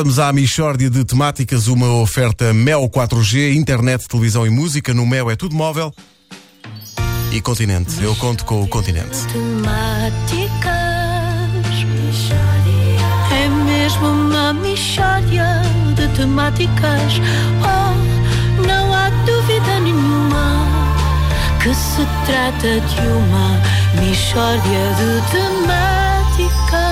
Vamos à Michórdia de Temáticas, uma oferta Mel 4G, internet, televisão e música. No Mel é tudo móvel. E Continente, eu conto com o Continente. Temáticas. É mesmo uma mixória de temáticas. Oh, não há dúvida nenhuma que se trata de uma mixória de temáticas.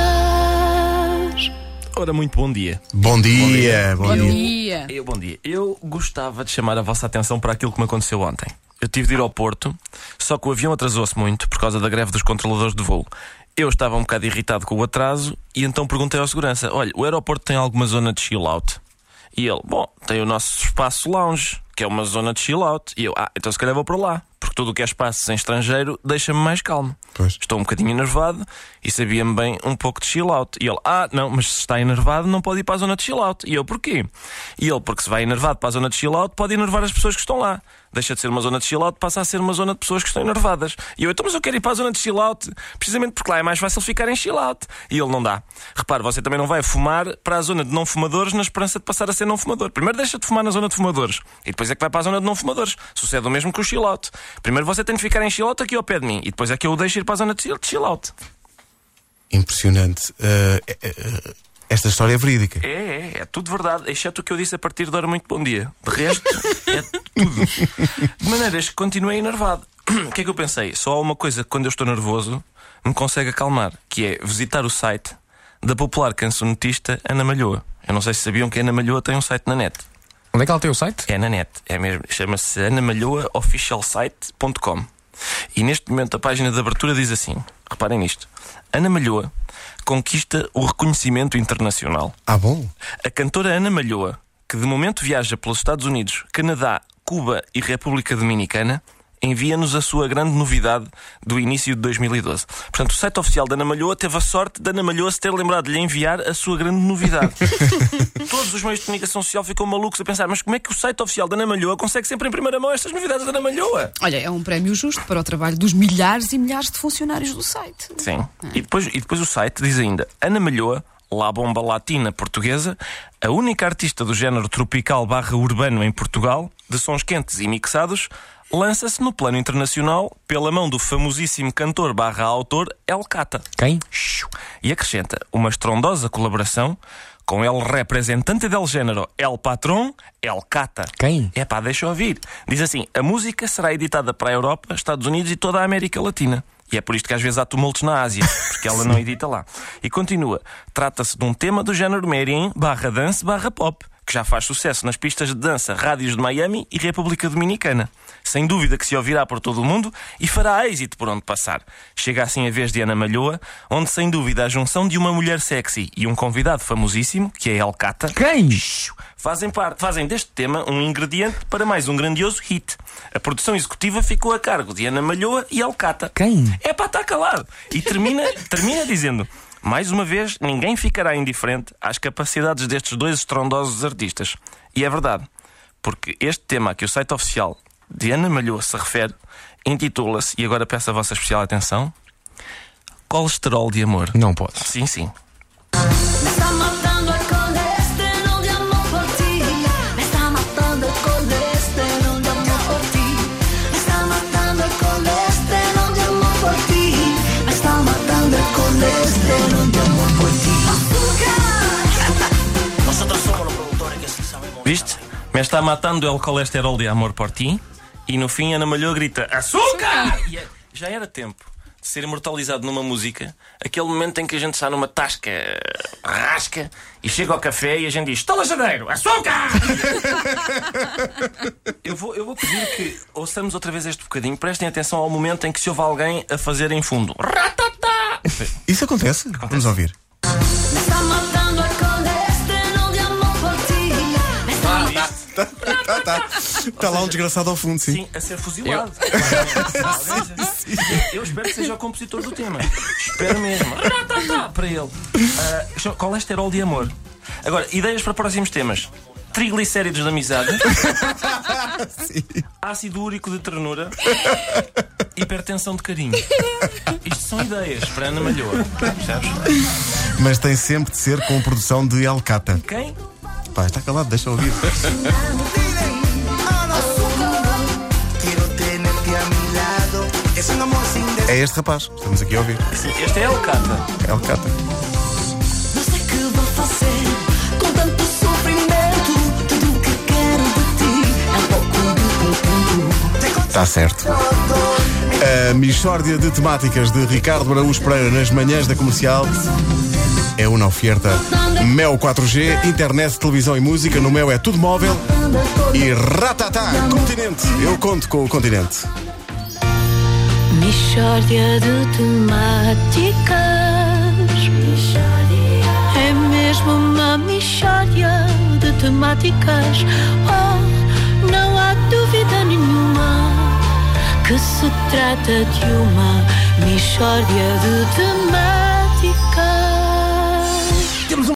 Ora, muito bom dia. Bom dia, bom Bom dia. dia. Eu, bom dia. Eu gostava de chamar a vossa atenção para aquilo que me aconteceu ontem. Eu tive de ir ao Porto, só que o avião atrasou-se muito por causa da greve dos controladores de voo. Eu estava um bocado irritado com o atraso e então perguntei ao segurança: Olha, o aeroporto tem alguma zona de chill out? E ele: Bom, tem o nosso espaço lounge, que é uma zona de chill out. E eu: Ah, então se calhar vou para lá, tudo o que é espaço em estrangeiro deixa-me mais calmo. Pois. Estou um bocadinho enervado e sabia-me bem um pouco de chill out. E ele, ah, não, mas se está enervado não pode ir para a zona de chill out. E eu, porquê? E ele, porque se vai enervado para a zona de chill out, pode enervar as pessoas que estão lá. Deixa de ser uma zona de chill out, passa a ser uma zona de pessoas que estão enervadas. E eu, então, mas eu quero ir para a zona de chill out, precisamente porque lá é mais fácil ficar em chill out. E ele não dá. Repare, você também não vai fumar para a zona de não fumadores na esperança de passar a ser não fumador. Primeiro deixa de fumar na zona de fumadores e depois é que vai para a zona de não fumadores. Sucede o mesmo com o chill out. Primeiro você tem de ficar em chill out aqui ao pé de mim e depois é que eu o deixo ir para a zona de chill- chill out. Impressionante. Uh, eh, eh, esta história é verídica. É, é, é tudo verdade, exceto o que eu disse a partir de hora muito bom dia. De resto, é tudo. De maneiras que continuei enervado. O que é que eu pensei? Só há uma coisa que quando eu estou nervoso me consegue acalmar, que é visitar o site da popular cancionetista Ana Malhoa. Eu não sei se sabiam que a Ana Malhoa tem um site na net. Onde é que ela tem o site? É na net, é mesmo. Chama-se anamalhoaofficialsite.com. E neste momento a página de abertura diz assim: reparem nisto. Ana Malhoa conquista o reconhecimento internacional. Ah, bom. A cantora Ana Malhoa, que de momento viaja pelos Estados Unidos, Canadá, Cuba e República Dominicana, envia-nos a sua grande novidade do início de 2012. Portanto, o site oficial da Ana Malhoa teve a sorte de Ana Malhoa se ter lembrado de lhe enviar a sua grande novidade. Todos os meios de comunicação social ficam malucos a pensar, mas como é que o site oficial da Ana Malhoa consegue sempre em primeira mão estas novidades da Ana Malhoa? Olha, é um prémio justo para o trabalho dos milhares e milhares de funcionários do site. Sim. E depois, e depois o site diz ainda: Ana Malhoa, La Bomba Latina Portuguesa, a única artista do género tropical barra urbano em Portugal, de sons quentes e mixados, lança-se no plano internacional pela mão do famosíssimo cantor barra autor El Cata. Quem? E acrescenta uma estrondosa colaboração com el representante del género El Patrón, El Cata. Quem? É pá, deixa eu ouvir. Diz assim: a música será editada para a Europa, Estados Unidos e toda a América Latina. E é por isto que às vezes há tumultos na Ásia, porque ela não edita lá. E continua: trata-se de um tema do género Merien barra dance barra pop, que já faz sucesso nas pistas de dança, rádios de Miami e República Dominicana. Sem dúvida que se ouvirá por todo o mundo e fará êxito por onde passar. Chega assim a vez de Ana Malhoa, onde sem dúvida a junção de uma mulher sexy e um convidado famosíssimo, que é El Cata, Quem? fazem parte, fazem deste tema um ingrediente para mais um grandioso hit. A produção executiva ficou a cargo de Ana Malhoa e Alcata. Quem? É para estar calado. E termina, termina dizendo: mais uma vez, ninguém ficará indiferente às capacidades destes dois estrondosos artistas. E é verdade, porque este tema a que o site oficial de Ana Malhoa se refere intitula-se, e agora peço a vossa especial atenção: Colesterol de Amor. Não posso. Sim, sim. Viste? Me está matando el colesterol de amor por ti. E no fim Ana Malhoa grita Açúcar! E é- já era tempo de ser imortalizado numa música aquele momento em que a gente está numa tasca rasca e chega ao café e a gente diz Estola Janeiro, açúcar! eu, vou, eu vou pedir que ouçamos outra vez este bocadinho. Prestem atenção ao momento em que se ouve alguém a fazer em fundo. Ratatá! Isso acontece? Vamos ouvir. Está. Me está matando. Tá, tá. Está lá um desgraçado ao fundo, sim. Sim, a ser fuzilado. Eu espero que seja o compositor do tema. Espero mesmo. Para ele. Ah, chama- colesterol de amor. Agora, ideias para próximos temas. Triglicéridos de amizade. Ácido úrico de ternura. Hipertensão de carinho. Isto são ideias para Ana Malhoa. Percebes? Mas tem sempre de ser com produção de Alcata. Quem? Pá, está calado, deixa eu ouvir. É este rapaz, estamos aqui a ouvir. Este é Alcata. É Alcata. Não sei que vou fazer com tanto sofrimento. Tudo que quero de ti é pouco teu tempo. Está certo. A Michórdia de temáticas de Ricardo Araújo Pereira nas manhãs da comercial é uma oferta Mel 4G, internet, televisão e música. No Mel é tudo móvel. E ratatá, continente. Eu conto com o continente. Mixórdia de temáticas É mesmo uma mixórdia de temáticas Que se trata de uma mixórdia de temáticas